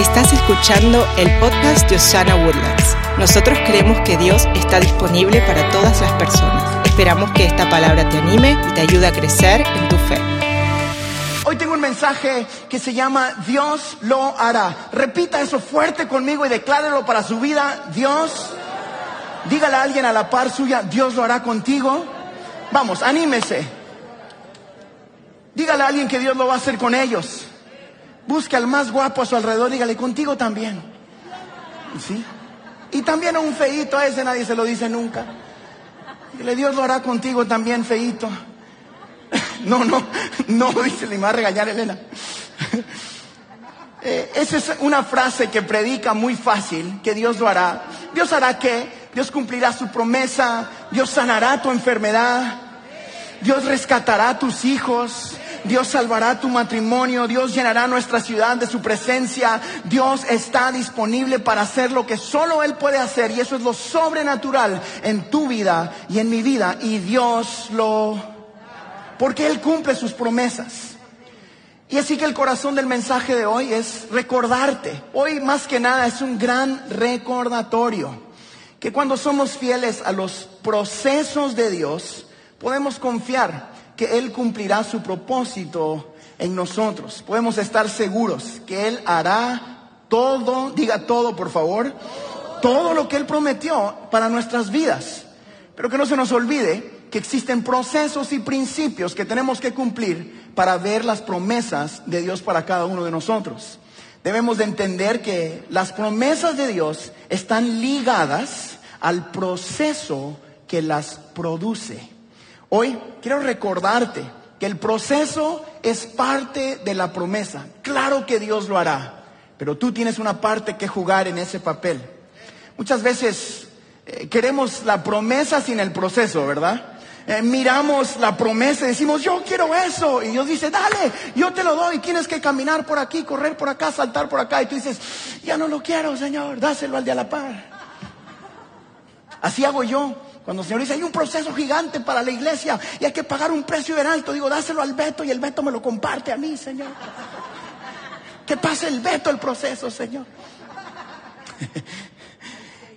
Estás escuchando el podcast de Osana Woodlands. Nosotros creemos que Dios está disponible para todas las personas. Esperamos que esta palabra te anime y te ayude a crecer en tu fe. Hoy tengo un mensaje que se llama Dios lo hará. Repita eso fuerte conmigo y declárelo para su vida. Dios, dígale a alguien a la par suya, Dios lo hará contigo. Vamos, anímese. Dígale a alguien que Dios lo va a hacer con ellos. Busque al más guapo a su alrededor, dígale, contigo también. ¿Sí? Y también a un feito, a ese nadie se lo dice nunca. Dígale, Dios lo hará contigo también, feito. No, no, no, dice, le va a regañar Elena. Eh, esa es una frase que predica muy fácil, que Dios lo hará. Dios hará qué? Dios cumplirá su promesa, Dios sanará tu enfermedad, Dios rescatará a tus hijos, Dios salvará tu matrimonio, Dios llenará nuestra ciudad de su presencia, Dios está disponible para hacer lo que solo Él puede hacer y eso es lo sobrenatural en tu vida y en mi vida y Dios lo... porque Él cumple sus promesas. Y así que el corazón del mensaje de hoy es recordarte. Hoy más que nada es un gran recordatorio que cuando somos fieles a los procesos de Dios, podemos confiar que Él cumplirá su propósito en nosotros. Podemos estar seguros que Él hará todo, diga todo por favor, todo lo que Él prometió para nuestras vidas. Pero que no se nos olvide que existen procesos y principios que tenemos que cumplir para ver las promesas de Dios para cada uno de nosotros. Debemos de entender que las promesas de Dios están ligadas al proceso que las produce. Hoy quiero recordarte que el proceso es parte de la promesa. Claro que Dios lo hará, pero tú tienes una parte que jugar en ese papel. Muchas veces eh, queremos la promesa sin el proceso, ¿verdad? Eh, miramos la promesa y decimos, yo quiero eso. Y Dios dice, dale, yo te lo doy. Tienes que caminar por aquí, correr por acá, saltar por acá. Y tú dices, ya no lo quiero, Señor, dáselo al de a la par. Así hago yo. Cuando el Señor dice, hay un proceso gigante para la iglesia y hay que pagar un precio bien alto, digo, dáselo al Beto y el Beto me lo comparte a mí, Señor. Que pase el Beto el proceso, Señor.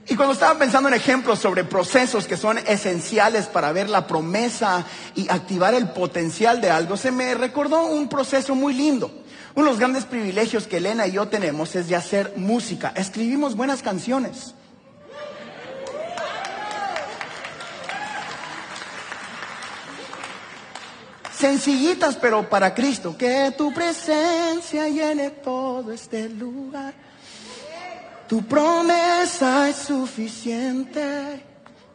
Y cuando estaba pensando en ejemplos sobre procesos que son esenciales para ver la promesa y activar el potencial de algo, se me recordó un proceso muy lindo. Uno de los grandes privilegios que Elena y yo tenemos es de hacer música. Escribimos buenas canciones. Sencillitas, pero para Cristo. Que tu presencia llene todo este lugar. Tu promesa es suficiente.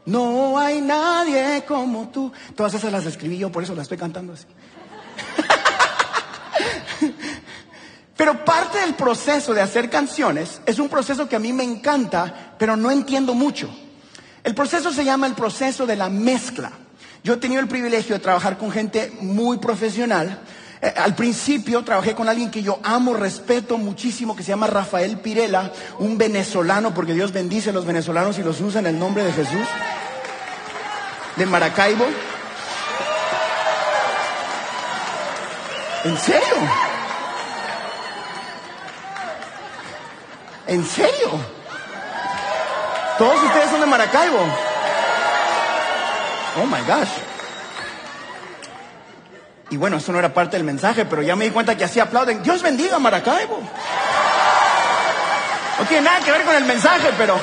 No hay nadie como tú. Todas esas las escribí yo, por eso las estoy cantando así. Pero parte del proceso de hacer canciones es un proceso que a mí me encanta, pero no entiendo mucho. El proceso se llama el proceso de la mezcla. Yo he tenido el privilegio de trabajar con gente muy profesional. Eh, al principio trabajé con alguien que yo amo, respeto muchísimo, que se llama Rafael Pirela, un venezolano, porque Dios bendice a los venezolanos y los usa en el nombre de Jesús, de Maracaibo. ¿En serio? ¿En serio? Todos ustedes son de Maracaibo. Oh my gosh. Y bueno, eso no era parte del mensaje, pero ya me di cuenta que así aplauden. Dios bendiga Maracaibo. No tiene nada que ver con el mensaje, pero,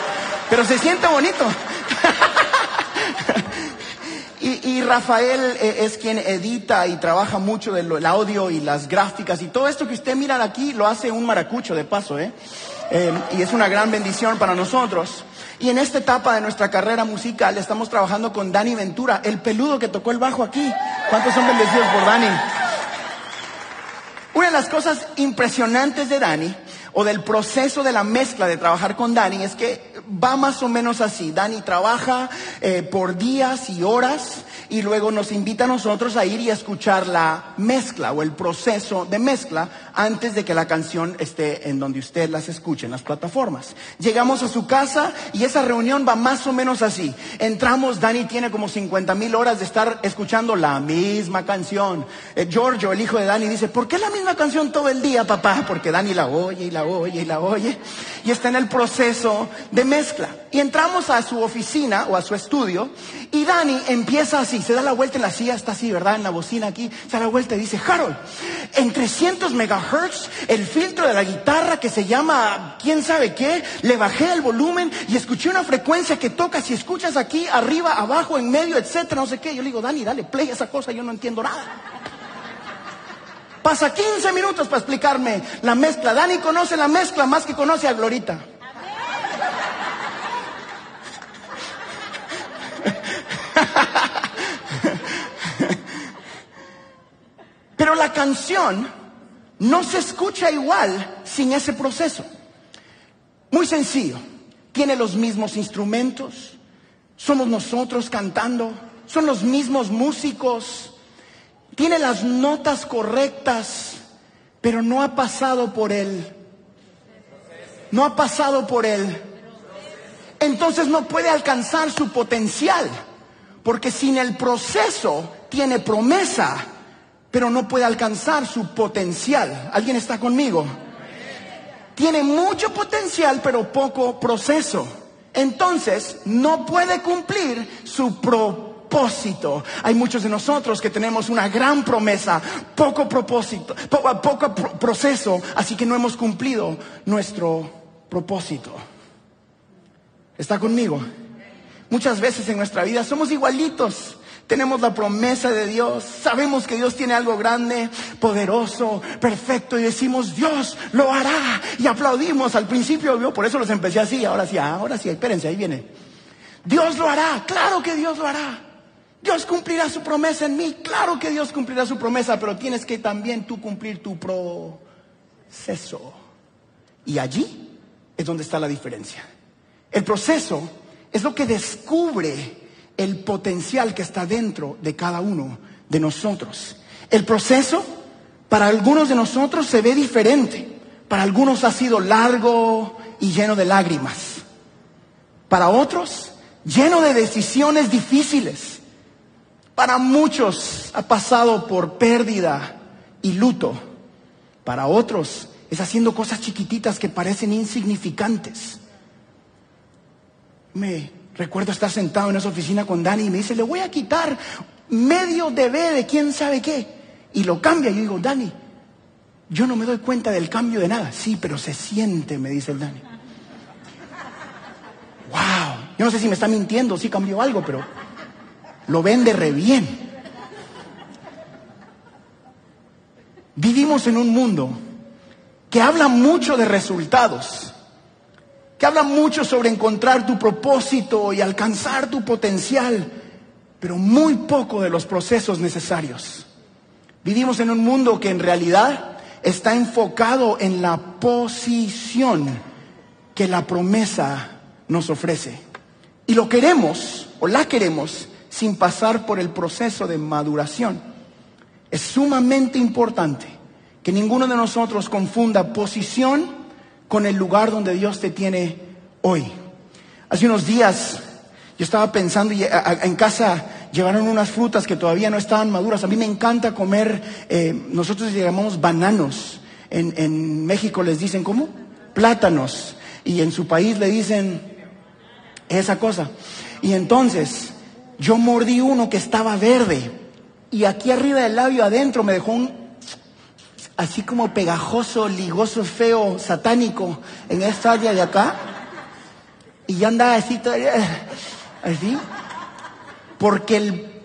pero se siente bonito. y, y, Rafael eh, es quien edita y trabaja mucho del audio y las gráficas y todo esto que usted mira aquí lo hace un maracucho de paso, ¿eh? Eh, y es una gran bendición para nosotros. Y en esta etapa de nuestra carrera musical estamos trabajando con Dani Ventura, el peludo que tocó el bajo aquí. ¿Cuántos son bendecidos por Dani? Una de las cosas impresionantes de Dani, o del proceso de la mezcla de trabajar con Dani, es que va más o menos así. Dani trabaja eh, por días y horas y luego nos invita a nosotros a ir y a escuchar la mezcla o el proceso de mezcla antes de que la canción esté en donde usted las escuche, en las plataformas. Llegamos a su casa y esa reunión va más o menos así. Entramos, Dani tiene como 50 mil horas de estar escuchando la misma canción. Eh, Giorgio, el hijo de Dani, dice, ¿por qué la misma canción todo el día, papá? Porque Dani la oye y la la oye y la oye. Y está en el proceso de mezcla. Y entramos a su oficina o a su estudio y Dani empieza así, se da la vuelta en la silla, está así, ¿verdad? En la bocina aquí, se da la vuelta y dice, Harold, en 300 megahertz, el filtro de la guitarra que se llama quién sabe qué, le bajé el volumen y escuché una frecuencia que toca, si escuchas aquí, arriba, abajo, en medio, etcétera, no sé qué. Yo le digo, Dani, dale play a esa cosa, yo no entiendo nada. Pasa 15 minutos para explicarme la mezcla. Dani conoce la mezcla más que conoce a Glorita. Pero la canción no se escucha igual sin ese proceso. Muy sencillo. Tiene los mismos instrumentos. Somos nosotros cantando. Son los mismos músicos tiene las notas correctas, pero no ha pasado por él. No ha pasado por él. Entonces no puede alcanzar su potencial, porque sin el proceso tiene promesa, pero no puede alcanzar su potencial. ¿Alguien está conmigo? Tiene mucho potencial, pero poco proceso. Entonces no puede cumplir su propósito propósito. Hay muchos de nosotros que tenemos una gran promesa, poco propósito, poco, proceso, así que no hemos cumplido nuestro propósito. ¿Está conmigo? Muchas veces en nuestra vida somos igualitos. Tenemos la promesa de Dios, sabemos que Dios tiene algo grande, poderoso, perfecto y decimos, Dios lo hará. Y aplaudimos al principio, yo por eso los empecé así, ahora sí, ahora sí, espérense, ahí viene. Dios lo hará, claro que Dios lo hará. Dios cumplirá su promesa en mí. Claro que Dios cumplirá su promesa, pero tienes que también tú cumplir tu proceso. Y allí es donde está la diferencia. El proceso es lo que descubre el potencial que está dentro de cada uno de nosotros. El proceso para algunos de nosotros se ve diferente. Para algunos ha sido largo y lleno de lágrimas. Para otros, lleno de decisiones difíciles para muchos ha pasado por pérdida y luto. Para otros es haciendo cosas chiquititas que parecen insignificantes. Me recuerdo estar sentado en esa oficina con Dani y me dice, le voy a quitar medio dB de quién sabe qué. Y lo cambia. Yo digo, Dani, yo no me doy cuenta del cambio de nada. Sí, pero se siente, me dice el Dani. Wow. Yo no sé si me está mintiendo, si cambió algo, pero lo vende re bien. Vivimos en un mundo que habla mucho de resultados, que habla mucho sobre encontrar tu propósito y alcanzar tu potencial, pero muy poco de los procesos necesarios. Vivimos en un mundo que en realidad está enfocado en la posición que la promesa nos ofrece. Y lo queremos, o la queremos, sin pasar por el proceso de maduración. Es sumamente importante que ninguno de nosotros confunda posición con el lugar donde Dios te tiene hoy. Hace unos días yo estaba pensando y en casa llevaron unas frutas que todavía no estaban maduras. A mí me encanta comer, eh, nosotros llamamos bananos. En, en México les dicen, ¿cómo? Plátanos. Y en su país le dicen esa cosa. Y entonces, yo mordí uno que estaba verde y aquí arriba del labio adentro me dejó un así como pegajoso, ligoso, feo, satánico en esta área de acá. Y ya andaba así así, porque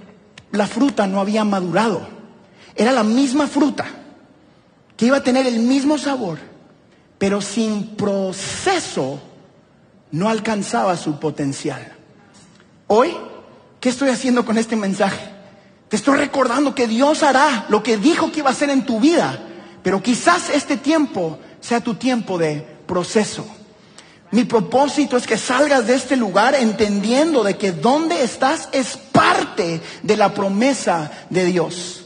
la fruta no había madurado. Era la misma fruta, que iba a tener el mismo sabor, pero sin proceso no alcanzaba su potencial. Hoy ¿Qué estoy haciendo con este mensaje? Te estoy recordando que Dios hará lo que dijo que iba a hacer en tu vida, pero quizás este tiempo sea tu tiempo de proceso. Mi propósito es que salgas de este lugar entendiendo de que donde estás es parte de la promesa de Dios.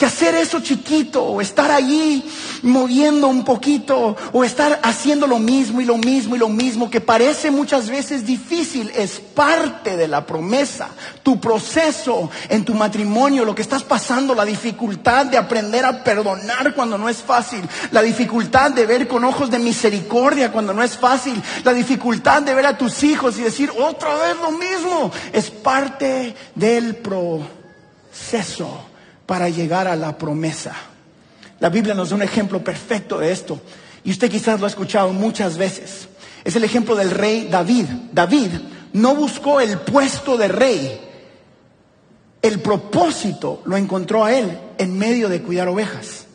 Que hacer eso chiquito o estar allí moviendo un poquito o estar haciendo lo mismo y lo mismo y lo mismo que parece muchas veces difícil es parte de la promesa. Tu proceso en tu matrimonio, lo que estás pasando, la dificultad de aprender a perdonar cuando no es fácil, la dificultad de ver con ojos de misericordia cuando no es fácil, la dificultad de ver a tus hijos y decir otra vez lo mismo, es parte del proceso para llegar a la promesa. La Biblia nos da un ejemplo perfecto de esto y usted quizás lo ha escuchado muchas veces. Es el ejemplo del rey David. David no buscó el puesto de rey. El propósito lo encontró a él en medio de cuidar ovejas.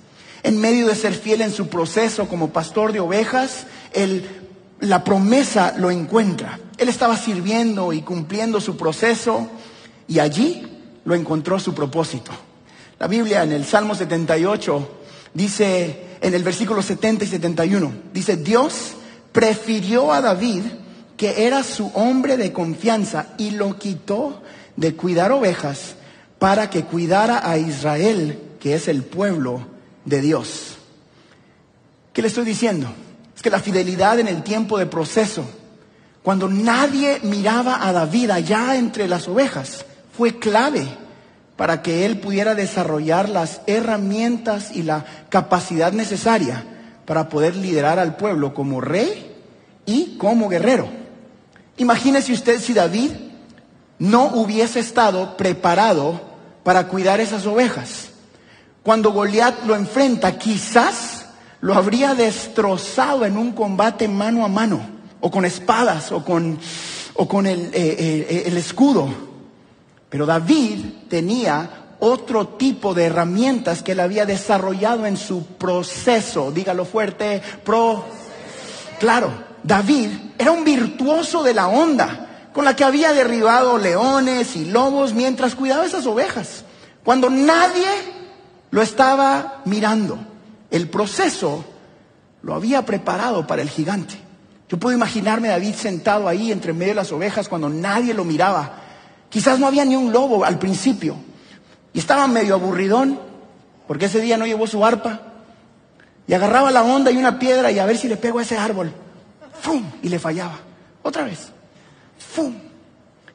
En medio de ser fiel en su proceso como pastor de ovejas, la promesa lo encuentra. Él estaba sirviendo y cumpliendo su proceso y allí lo encontró su propósito. La Biblia en el Salmo 78 dice, en el versículo 70 y 71, dice, Dios prefirió a David, que era su hombre de confianza, y lo quitó de cuidar ovejas para que cuidara a Israel, que es el pueblo de Dios. ¿Qué le estoy diciendo? Es que la fidelidad en el tiempo de proceso, cuando nadie miraba a David allá entre las ovejas, fue clave para que él pudiera desarrollar las herramientas y la capacidad necesaria para poder liderar al pueblo como rey y como guerrero. Imagínese usted si David no hubiese estado preparado para cuidar esas ovejas. Cuando Goliat lo enfrenta, quizás lo habría destrozado en un combate mano a mano, o con espadas, o con, o con el, eh, eh, el escudo. Pero David tenía otro tipo de herramientas que él había desarrollado en su proceso. Dígalo fuerte, pro. Claro, David era un virtuoso de la onda, con la que había derribado leones y lobos mientras cuidaba esas ovejas. Cuando nadie lo estaba mirando, el proceso lo había preparado para el gigante. Yo puedo imaginarme a David sentado ahí entre medio de las ovejas cuando nadie lo miraba Quizás no había ni un lobo al principio. Y estaba medio aburridón, porque ese día no llevó su arpa. Y agarraba la onda y una piedra y a ver si le pego a ese árbol. ¡Fum! Y le fallaba. Otra vez. ¡Fum!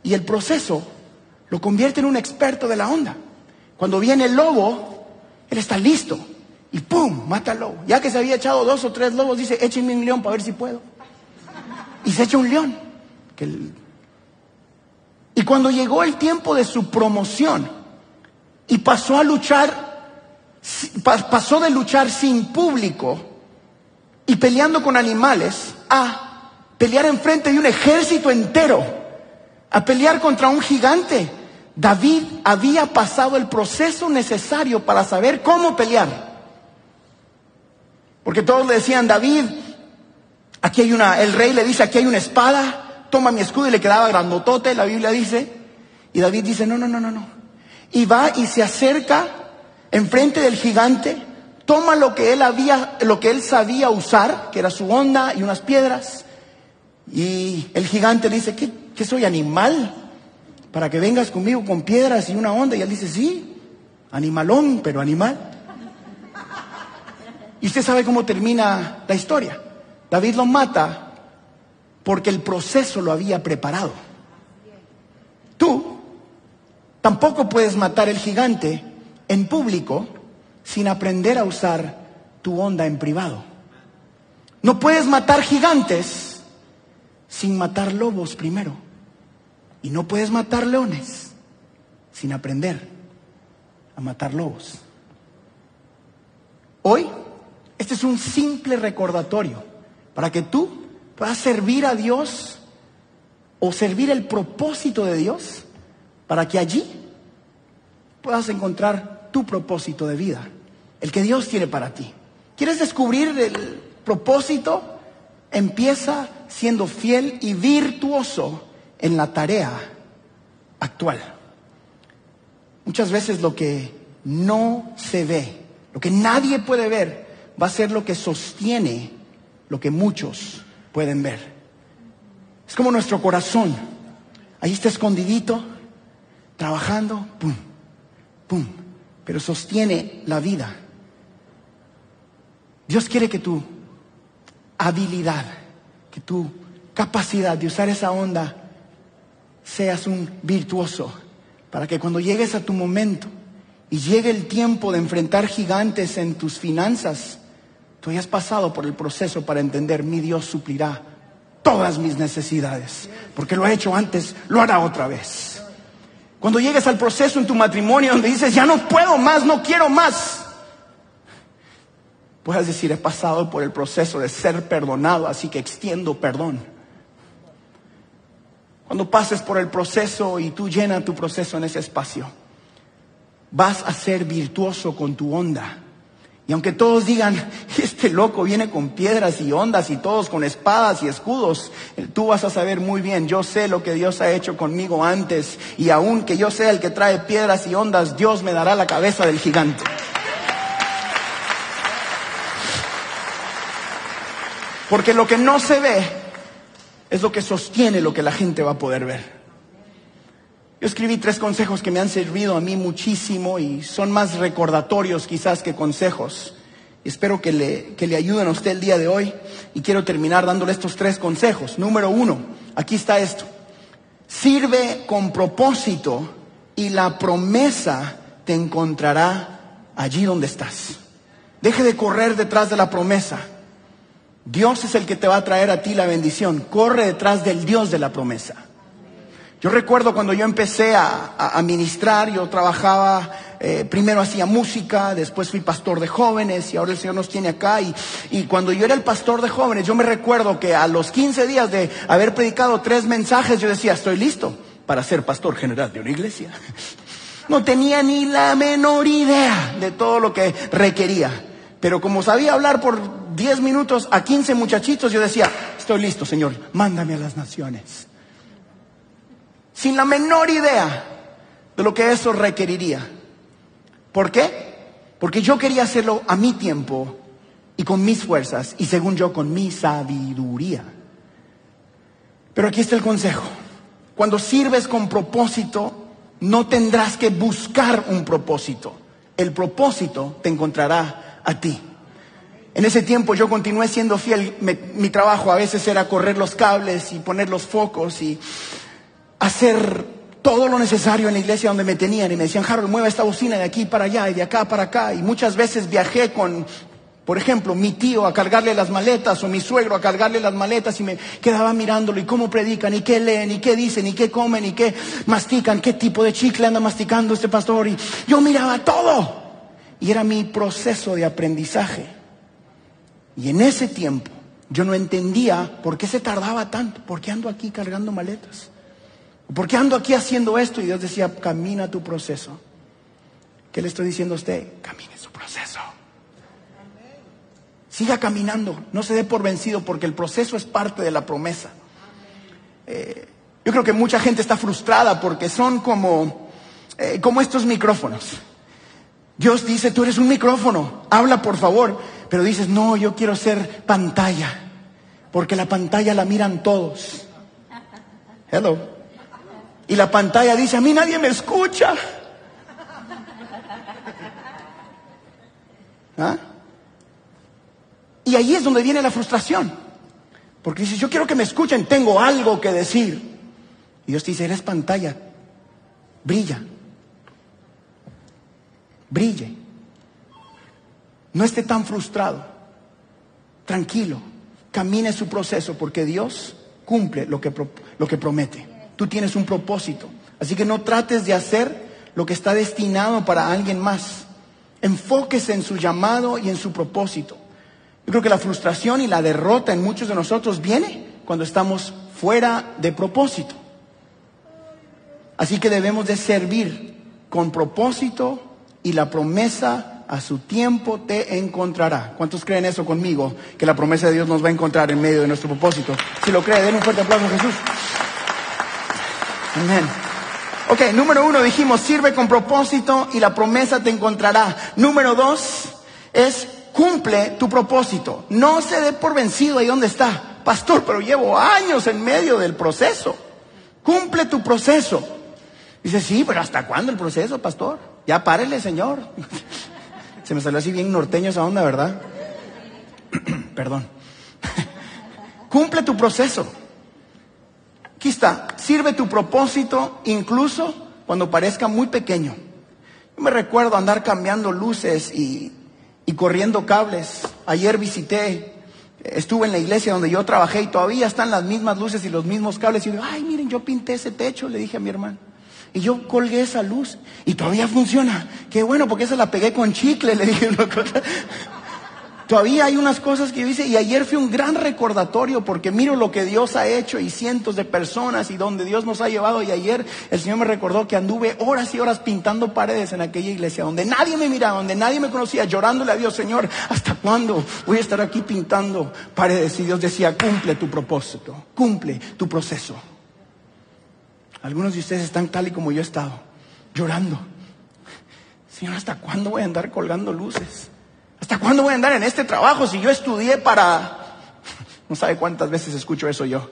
Y el proceso lo convierte en un experto de la onda. Cuando viene el lobo, él está listo. Y ¡pum! Mata al lobo. Ya que se había echado dos o tres lobos, dice, échenme un león para ver si puedo. Y se echa un león. Que el y cuando llegó el tiempo de su promoción y pasó a luchar, pasó de luchar sin público y peleando con animales a pelear enfrente de un ejército entero, a pelear contra un gigante. David había pasado el proceso necesario para saber cómo pelear. Porque todos le decían, David, aquí hay una, el rey le dice, aquí hay una espada, toma mi escudo y le quedaba grandotote, la Biblia dice. Y David dice, no, no, no, no, no. Y va y se acerca enfrente del gigante, toma lo que él había, lo que él sabía usar, que era su onda y unas piedras. Y el gigante le dice, ¿qué, qué soy animal? Para que vengas conmigo con piedras y una onda. Y él dice, sí, animalón, pero animal. Y usted sabe cómo termina la historia. David lo mata porque el proceso lo había preparado. Tú tampoco puedes matar el gigante en público sin aprender a usar tu onda en privado. No puedes matar gigantes sin matar lobos primero. Y no puedes matar leones sin aprender a matar lobos. Hoy, este es un simple recordatorio para que tú a servir a Dios o servir el propósito de Dios para que allí puedas encontrar tu propósito de vida, el que Dios tiene para ti. ¿Quieres descubrir el propósito? Empieza siendo fiel y virtuoso en la tarea actual. Muchas veces lo que no se ve, lo que nadie puede ver, va a ser lo que sostiene lo que muchos pueden ver. Es como nuestro corazón. Ahí está escondidito, trabajando, pum, pum, pero sostiene la vida. Dios quiere que tu habilidad, que tu capacidad de usar esa onda seas un virtuoso, para que cuando llegues a tu momento y llegue el tiempo de enfrentar gigantes en tus finanzas, tú hayas pasado por el proceso para entender, mi Dios suplirá todas mis necesidades, porque lo ha hecho antes, lo hará otra vez. Cuando llegues al proceso en tu matrimonio donde dices, ya no puedo más, no quiero más, puedes decir, he pasado por el proceso de ser perdonado, así que extiendo perdón. Cuando pases por el proceso y tú llenas tu proceso en ese espacio, vas a ser virtuoso con tu onda. Y aunque todos digan, este loco viene con piedras y ondas y todos con espadas y escudos, tú vas a saber muy bien, yo sé lo que Dios ha hecho conmigo antes y aun que yo sea el que trae piedras y ondas, Dios me dará la cabeza del gigante. Porque lo que no se ve es lo que sostiene lo que la gente va a poder ver. Yo escribí tres consejos que me han servido a mí muchísimo y son más recordatorios quizás que consejos. Espero que le, que le ayuden a usted el día de hoy y quiero terminar dándole estos tres consejos. Número uno, aquí está esto. Sirve con propósito y la promesa te encontrará allí donde estás. Deje de correr detrás de la promesa. Dios es el que te va a traer a ti la bendición. Corre detrás del Dios de la promesa. Yo recuerdo cuando yo empecé a, ministrar, yo trabajaba, eh, primero hacía música, después fui pastor de jóvenes y ahora el Señor nos tiene acá. Y, y cuando yo era el pastor de jóvenes, yo me recuerdo que a los 15 días de haber predicado tres mensajes, yo decía, estoy listo para ser pastor general de una iglesia. No tenía ni la menor idea de todo lo que requería. Pero como sabía hablar por 10 minutos a 15 muchachitos, yo decía, estoy listo, Señor, mándame a las naciones. Sin la menor idea de lo que eso requeriría. ¿Por qué? Porque yo quería hacerlo a mi tiempo y con mis fuerzas y según yo con mi sabiduría. Pero aquí está el consejo. Cuando sirves con propósito, no tendrás que buscar un propósito. El propósito te encontrará a ti. En ese tiempo yo continué siendo fiel. mi trabajo a veces era correr los cables y poner los focos y hacer todo lo necesario en la iglesia donde me tenían. Y me decían, Harold, mueva esta bocina de aquí para allá y de acá para acá. Y muchas veces viajé con, por ejemplo, mi tío a cargarle las maletas o mi suegro a cargarle las maletas y me quedaba mirándolo y cómo predican y qué leen y qué dicen y qué comen y qué mastican, qué tipo de chicle anda masticando este pastor. Y yo miraba todo. Y era mi proceso de aprendizaje. Y en ese tiempo yo no entendía por qué se tardaba tanto, por qué ando aquí cargando maletas, por qué ando aquí haciendo esto. Y Dios decía, camina tu proceso. ¿Qué le estoy diciendo a usted? Camine su proceso. Siga caminando, no se dé por vencido porque el proceso es parte de la promesa. Eh, yo creo que mucha gente está frustrada porque son como, eh, como estos micrófonos. Dios dice, tú eres un micrófono, habla por favor. Pero dices, no, yo quiero ser pantalla, porque la pantalla la miran todos. Hello. Y la pantalla dice, a mí nadie me escucha. ¿Ah? Y ahí es donde viene la frustración. Porque dices, yo quiero que me escuchen, tengo algo que decir. Y Dios te dice, eres pantalla, brilla, brille. No esté tan frustrado. Tranquilo. Camine su proceso porque Dios cumple lo que, lo que promete. Tú tienes un propósito. Así que no trates de hacer lo que está destinado para alguien más. Enfóquese en su llamado y en su propósito. Yo creo que la frustración y la derrota en muchos de nosotros viene cuando estamos fuera de propósito. Así que debemos de servir con propósito y la promesa a su tiempo te encontrará. ¿Cuántos creen eso conmigo? Que la promesa de Dios nos va a encontrar en medio de nuestro propósito. Si lo cree, den un fuerte aplauso a Jesús. Amén. Ok, número uno dijimos, sirve con propósito y la promesa te encontrará. Número dos es, cumple tu propósito. No se dé por vencido ahí donde está. Pastor, pero llevo años en medio del proceso. Cumple tu proceso. Dice, sí, pero ¿hasta cuándo el proceso, pastor? Ya párele, Señor. Se me salió así bien norteño esa onda, ¿verdad? Perdón. Cumple tu proceso. Aquí está. Sirve tu propósito incluso cuando parezca muy pequeño. Yo me recuerdo andar cambiando luces y, y corriendo cables. Ayer visité, estuve en la iglesia donde yo trabajé y todavía están las mismas luces y los mismos cables. Y yo ay, miren, yo pinté ese techo, le dije a mi hermano. Y yo colgué esa luz y todavía funciona. Qué bueno, porque esa la pegué con chicle, le dije. Todavía hay unas cosas que dice, y ayer fue un gran recordatorio porque miro lo que Dios ha hecho y cientos de personas y donde Dios nos ha llevado. Y ayer el Señor me recordó que anduve horas y horas pintando paredes en aquella iglesia donde nadie me miraba, donde nadie me conocía, llorándole a Dios, Señor, ¿hasta cuándo voy a estar aquí pintando paredes? Y Dios decía, cumple tu propósito, cumple tu proceso. Algunos de ustedes están tal y como yo he estado, llorando. Señor, ¿hasta cuándo voy a andar colgando luces? ¿Hasta cuándo voy a andar en este trabajo si yo estudié para... No sabe cuántas veces escucho eso yo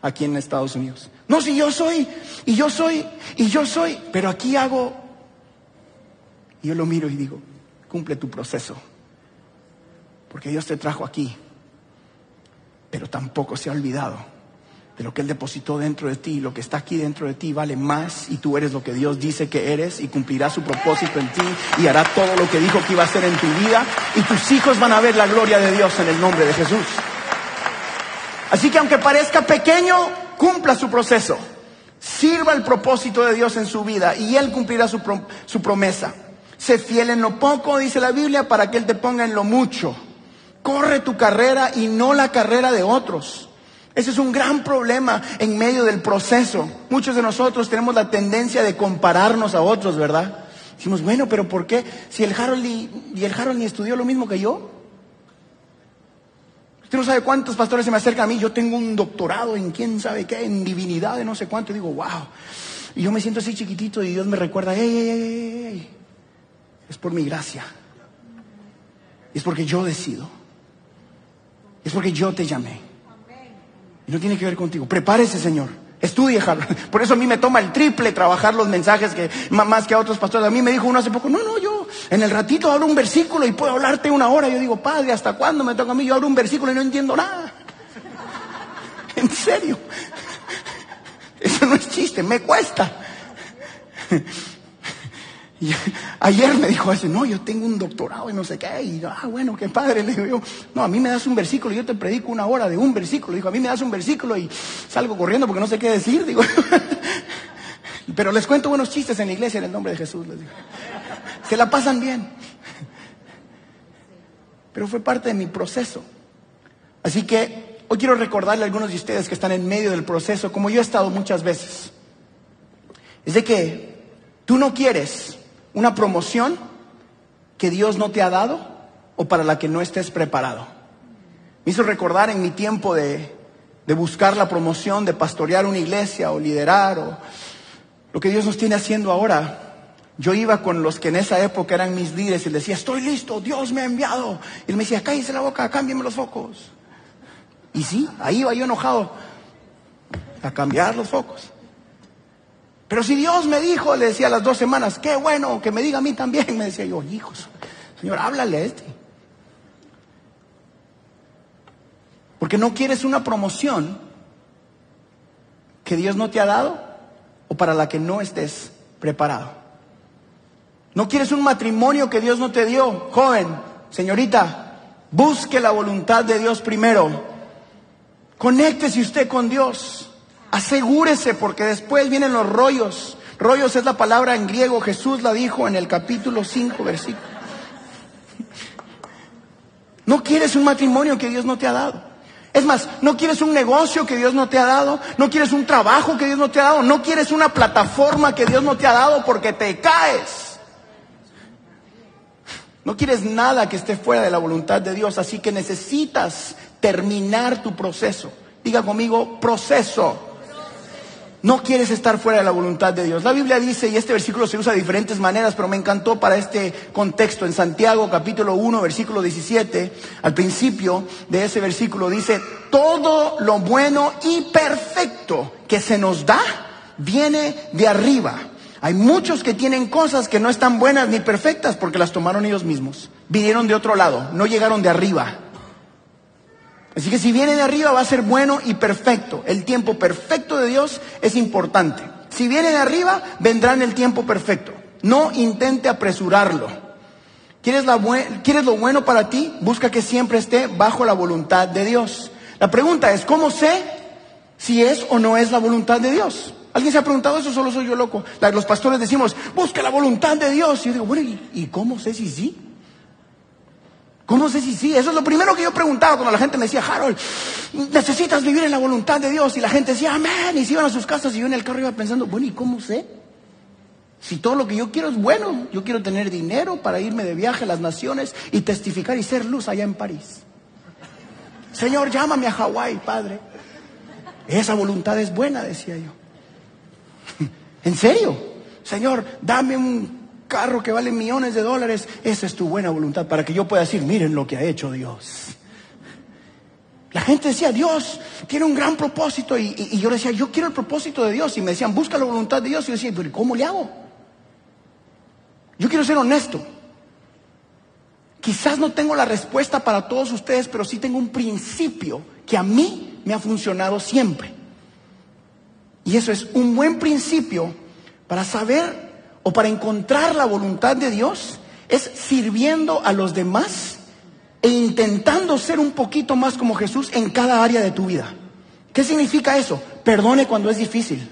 aquí en Estados Unidos. No, si yo soy, y yo soy, y yo soy, pero aquí hago... Y yo lo miro y digo, cumple tu proceso, porque Dios te trajo aquí, pero tampoco se ha olvidado lo que Él depositó dentro de ti. Lo que está aquí dentro de ti vale más y tú eres lo que Dios dice que eres y cumplirá su propósito en ti y hará todo lo que dijo que iba a hacer en tu vida y tus hijos van a ver la gloria de Dios en el nombre de Jesús. Así que aunque parezca pequeño, cumpla su proceso. Sirva el propósito de Dios en su vida y Él cumplirá su, su promesa. Sé fiel en lo poco, dice la Biblia, para que Él te ponga en lo mucho. Corre tu carrera y no la carrera de otros. Ese es un gran problema en medio del proceso. Muchos de nosotros tenemos la tendencia de compararnos a otros, ¿verdad? Decimos, bueno, pero ¿por qué? Si el Harold el Harold ni estudió lo mismo que yo. Usted no sabe cuántos pastores se me acercan a mí. Yo tengo un doctorado en quién sabe qué, en divinidad, de no sé cuánto. Y digo, wow. Y yo me siento así chiquitito y Dios me recuerda, ey, ey, ey, ey. Es por mi gracia. Es porque yo decido. Es porque yo te llamé. Y no tiene que ver contigo. Prepárese, Señor. Estudie, Por eso a mí me toma el triple trabajar los mensajes que más que a otros pastores. A mí me dijo uno hace poco, no, no, yo en el ratito abro un versículo y puedo hablarte una hora. Yo digo, Padre, ¿hasta cuándo me toca a mí? Yo abro un versículo y no entiendo nada. En serio. Eso no es chiste, me cuesta. Y ayer me dijo así, no, yo tengo un doctorado y no sé qué. Y yo, ah, bueno, qué padre. Le digo yo, no, a mí me das un versículo y yo te predico una hora de un versículo. Dijo, a mí me das un versículo y salgo corriendo porque no sé qué decir. Digo, pero les cuento buenos chistes en la iglesia en el nombre de Jesús. Les digo. Se la pasan bien. Pero fue parte de mi proceso. Así que hoy quiero recordarle a algunos de ustedes que están en medio del proceso, como yo he estado muchas veces. Es de que tú no quieres una promoción que Dios no te ha dado o para la que no estés preparado. Me hizo recordar en mi tiempo de, buscar la promoción, de pastorear una iglesia o liderar o lo que Dios nos tiene haciendo ahora. Yo iba con los que en esa época eran mis líderes y les decía, estoy listo, Dios me ha enviado. Y él me decía, cállese la boca, cámbiame los focos. Y sí, ahí iba yo enojado a cambiar los focos. Pero si Dios me dijo, le decía a las dos semanas, qué bueno que me diga a mí también, me decía yo, hijos, Señor, háblale a este. Porque no quieres una promoción que Dios no te ha dado o para la que no estés preparado. No quieres un matrimonio que Dios no te dio, joven, señorita, busque la voluntad de Dios primero. Conéctese usted con Dios. Asegúrese porque después vienen los rollos. Rollos es la palabra en griego, Jesús la dijo en el capítulo 5, versículo. No quieres un matrimonio que Dios no te ha dado. Es más, no quieres un negocio que Dios no te ha dado, no quieres un trabajo que Dios no te ha dado, no quieres una plataforma que Dios no te ha dado porque te caes. No quieres nada que esté fuera de la voluntad de Dios, así que necesitas terminar tu proceso. Diga conmigo, proceso. No quieres estar fuera de la voluntad de Dios. La Biblia dice, y este versículo se usa de diferentes maneras, pero me encantó para este contexto. En Santiago capítulo 1, versículo 17, al principio de ese versículo dice, todo lo bueno y perfecto que se nos da viene de arriba, Hay muchos que tienen cosas que no están buenas ni perfectas porque las tomaron ellos mismos. Vinieron de otro lado, no llegaron de arriba. Así que si viene de arriba va a ser bueno y perfecto. El tiempo perfecto de Dios es importante. Si viene de arriba, vendrá en el tiempo perfecto. No intente apresurarlo. ¿Quieres, ¿Quieres lo bueno para ti? Busca que siempre esté bajo la voluntad de Dios. La pregunta es, ¿cómo sé si es o no es la voluntad de Dios? ¿Alguien se ha preguntado eso? Solo soy yo loco. Los pastores decimos, busca la voluntad de Dios. Y yo digo, bueno, ¿y, cómo sé si sí? ¿Cómo sé si sí? Eso es lo primero que yo preguntaba cuando la gente me decía, Harold, necesitas vivir en la voluntad de Dios. Y la gente decía, amén. Y se iban a sus casas y yo en el carro iba pensando, bueno, ¿y cómo sé? Si todo lo que yo quiero es bueno, yo quiero tener dinero para irme de viaje a las naciones y testificar y ser luz allá en París. Señor, llámame a Hawái, Padre. Esa voluntad es buena, decía yo. ¿En serio? Señor, dame un carro que vale millones de dólares. Esa es tu buena voluntad para que yo pueda decir, miren lo que ha hecho Dios. La gente decía, Dios tiene un gran propósito. Y, yo decía, yo quiero el propósito de Dios. Y me decían, busca la voluntad de Dios. Y yo decía, pero ¿cómo le hago? Yo quiero ser honesto. Quizás no tengo la respuesta para todos ustedes, pero sí tengo un principio que a mí me ha funcionado siempre. Y eso es un buen principio para saber o para encontrar la voluntad de Dios, es sirviendo a los demás e intentando ser un poquito más como Jesús en cada área de tu vida. ¿Qué significa eso? Perdone cuando es difícil.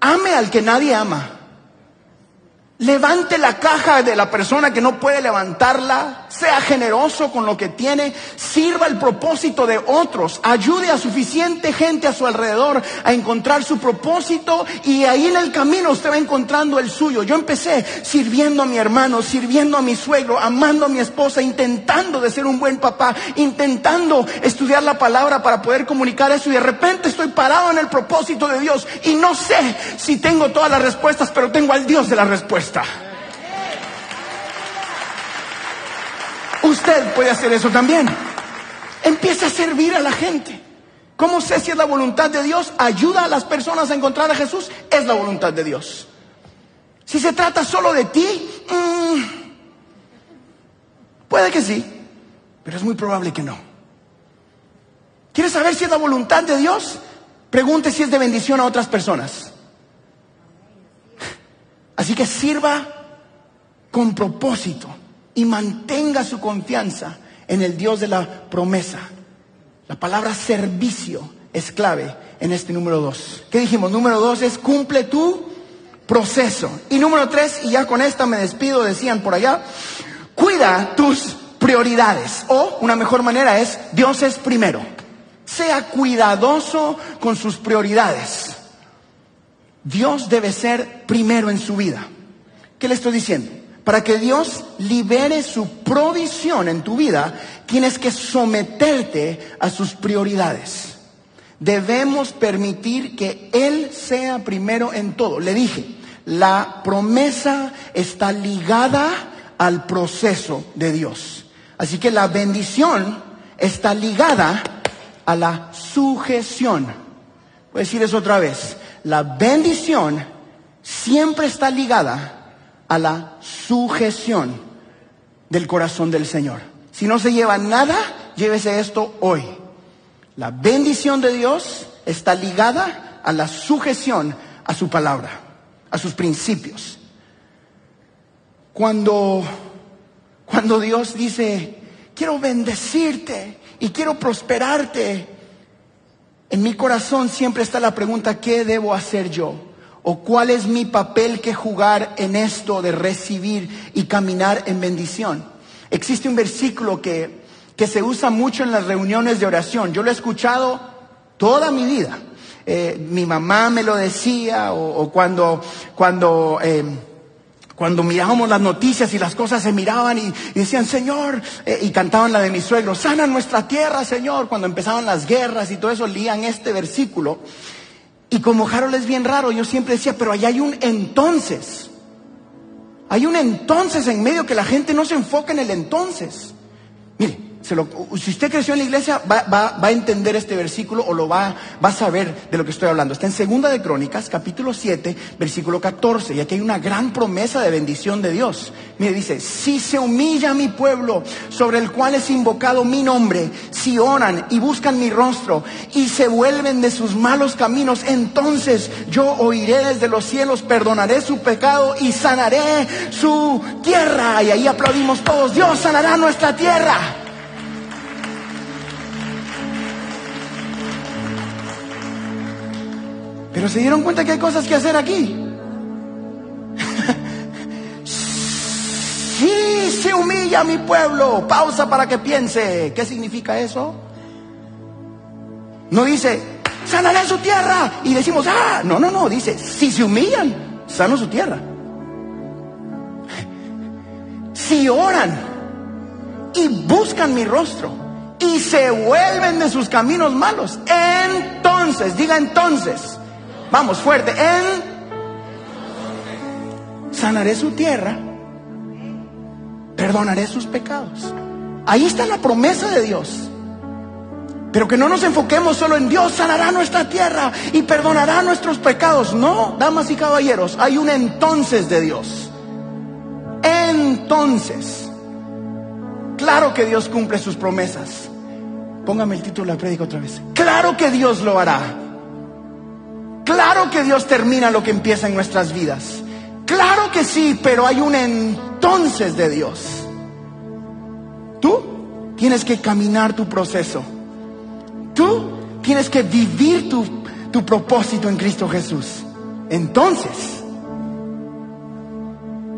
Ame al que nadie ama. Levante la caja de la persona que no puede levantarla, sea generoso con lo que tiene, sirva el propósito de otros, ayude a suficiente gente a su alrededor a encontrar su propósito y ahí en el camino usted va encontrando el suyo. Yo empecé sirviendo a mi hermano, sirviendo a mi suegro, amando a mi esposa, intentando de ser un buen papá, intentando estudiar la palabra para poder comunicar eso y de repente estoy parado en el propósito de Dios y no sé si tengo todas las respuestas, pero tengo al Dios de las respuestas. Usted puede hacer eso también. Empieza a servir a la gente. ¿Cómo sé si es la voluntad de Dios? Ayuda a las personas a encontrar a Jesús. Es la voluntad de Dios. Si se trata solo de ti, mm, puede que sí, pero es muy probable que no. ¿Quieres saber si es la voluntad de Dios? Pregunte si es de bendición a otras personas. Así que sirva con propósito y mantenga su confianza en el Dios de la promesa. La palabra servicio es clave en este número dos. ¿Qué dijimos? Número dos es cumple tu proceso. Y número tres, y ya con esta me despido, decían por allá, cuida tus prioridades. O una mejor manera es, Dios es primero. Sea cuidadoso con sus prioridades. Dios debe ser primero en su vida. ¿Qué le estoy diciendo? Para que Dios libere su provisión en tu vida, tienes que someterte a sus prioridades. Debemos permitir que Él sea primero en todo. Le dije, la promesa está ligada al proceso de Dios. Así que la bendición está ligada a la sujeción. Voy a decir eso otra vez la bendición siempre está ligada a la sujeción del corazón del Señor. Si no se lleva nada, llévese esto hoy. La bendición de Dios está ligada a la sujeción a su palabra, a sus principios. Cuando, cuando Dios dice, quiero bendecirte y quiero prosperarte, en mi corazón siempre está la pregunta, ¿qué debo hacer yo? ¿O cuál es mi papel que jugar en esto de recibir y caminar en bendición? Existe un versículo que, que se usa mucho en las reuniones de oración. Yo lo he escuchado toda mi vida. Eh, mi mamá me lo decía o, cuando, cuando eh, cuando mirábamos las noticias y las cosas se miraban y, decían, Señor, eh, y cantaban la de mi suegro, sana nuestra tierra, Señor. Cuando empezaban las guerras y todo eso, leían este versículo. Y como Harold es bien raro, yo siempre decía, pero allá hay un entonces. Hay un entonces en medio que la gente no se enfoca en el entonces. Si usted creció en la iglesia, va, a entender este versículo o lo va, va, a saber de lo que estoy hablando. Está en Segunda de Crónicas, capítulo 7, versículo 14. Y aquí hay una gran promesa de bendición de Dios. Mire, dice, si se humilla mi pueblo sobre el cual es invocado mi nombre, si oran y buscan mi rostro y se vuelven de sus malos caminos, entonces yo oiré desde los cielos, perdonaré su pecado y sanaré su tierra. Y ahí aplaudimos todos, Dios sanará nuestra tierra. Pero se dieron cuenta que hay cosas que hacer aquí. sí se humilla mi pueblo. Pausa para que piense. ¿Qué significa eso? No dice, sanaré su tierra. Y decimos, ah, no, no, no. Dice, si se humillan, sano su tierra. Si oran y buscan mi rostro y se vuelven de sus caminos malos, entonces, diga entonces, Vamos fuerte. En sanaré su tierra, perdonaré sus pecados. Ahí está la promesa de Dios. Pero que no nos enfoquemos solo en Dios sanará nuestra tierra y perdonará nuestros pecados. No, damas y caballeros, hay un entonces de Dios. Entonces, claro que Dios cumple sus promesas. Póngame el título de la prédica otra vez. Claro que Dios lo hará. Claro que Dios termina lo que empieza en nuestras vidas. Claro que sí, pero hay un entonces de Dios. Tú tienes que caminar tu proceso. Tú tienes que vivir tu, tu propósito en Cristo Jesús. Entonces,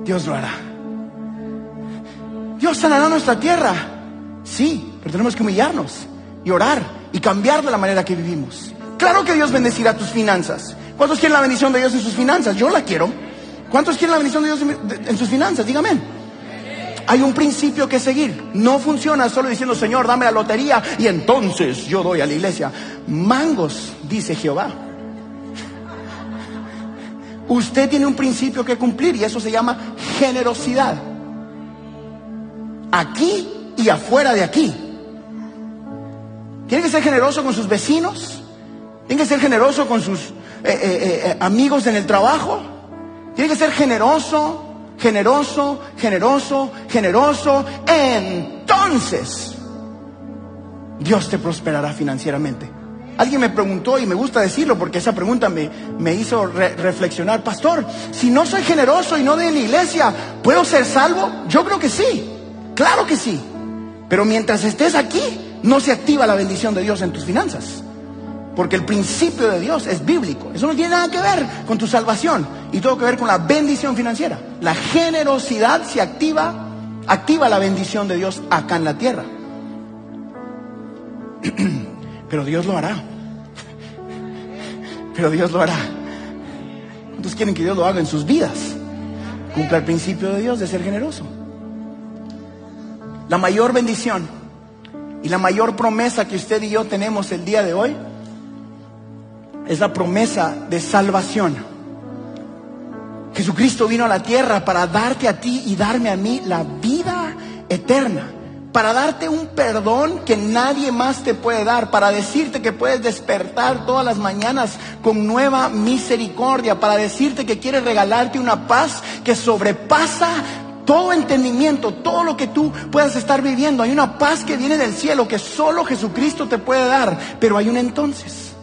Dios lo hará. Dios sanará nuestra tierra. Sí, pero tenemos que humillarnos y orar y cambiar de la manera que vivimos. Claro que Dios bendecirá tus finanzas. ¿Cuántos quieren la bendición de Dios en sus finanzas? Yo la quiero. ¿Cuántos quieren la bendición de Dios en sus finanzas? Dígame. Hay un principio que seguir. No funciona solo diciendo, Señor, dame la lotería y entonces yo doy a la iglesia. Mangos, dice Jehová. Usted tiene un principio que cumplir y eso se llama generosidad. Aquí y afuera de aquí. Tiene que ser generoso con sus vecinos, tiene que ser generoso con sus eh, eh, eh, amigos en el trabajo. Tiene que ser generoso, generoso, generoso, generoso. Entonces, Dios te prosperará financieramente. Alguien me preguntó y me gusta decirlo porque esa pregunta me, me hizo reflexionar. Pastor, si no soy generoso y no de la iglesia, ¿puedo ser salvo? Yo creo que sí. Claro que sí. Pero mientras estés aquí, no se activa la bendición de Dios en tus finanzas. Porque el principio de Dios es bíblico. Eso no tiene nada que ver con tu salvación y todo que ver con la bendición financiera. La generosidad se activa, activa la bendición de Dios acá en la tierra. Pero Dios lo hará. Pero Dios lo hará. ¿Cuántos quieren que Dios lo haga en sus vidas? Cumpla el principio de Dios de ser generoso. La mayor bendición y la mayor promesa que usted y yo tenemos el día de hoy es la promesa de salvación. Jesucristo vino a la tierra para darte a ti y darme a mí la vida eterna, para darte un perdón que nadie más te puede dar, para decirte que puedes despertar todas las mañanas con nueva misericordia, para decirte que quiere regalarte una paz que sobrepasa todo entendimiento, todo lo que tú puedas estar viviendo. Hay una paz que viene del cielo que solo Jesucristo te puede dar, pero hay un entonces.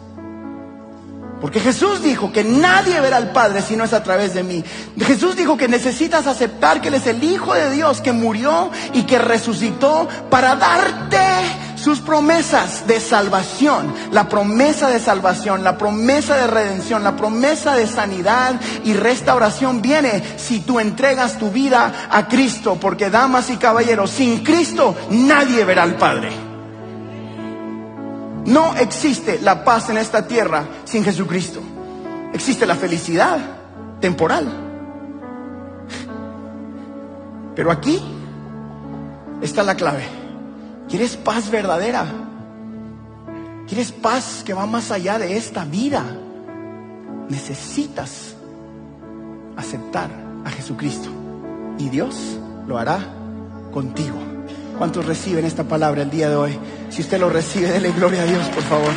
Porque Jesús dijo que nadie verá al Padre si no es a través de mí. Jesús dijo que necesitas aceptar que Él es el Hijo de Dios que murió y que resucitó para darte sus promesas de salvación, la promesa de salvación, la promesa de redención, la promesa de sanidad y restauración viene si tú entregas tu vida a Cristo, porque damas y caballeros, sin Cristo nadie verá al Padre. No existe la paz en esta tierra sin Jesucristo. Existe la felicidad temporal. Pero aquí está la clave. ¿Quieres paz verdadera? ¿Quieres paz que va más allá de esta vida? Necesitas aceptar a Jesucristo y Dios lo hará contigo. ¿Cuántos reciben esta palabra el día de hoy? Si usted lo recibe, dele gloria a Dios, por favor.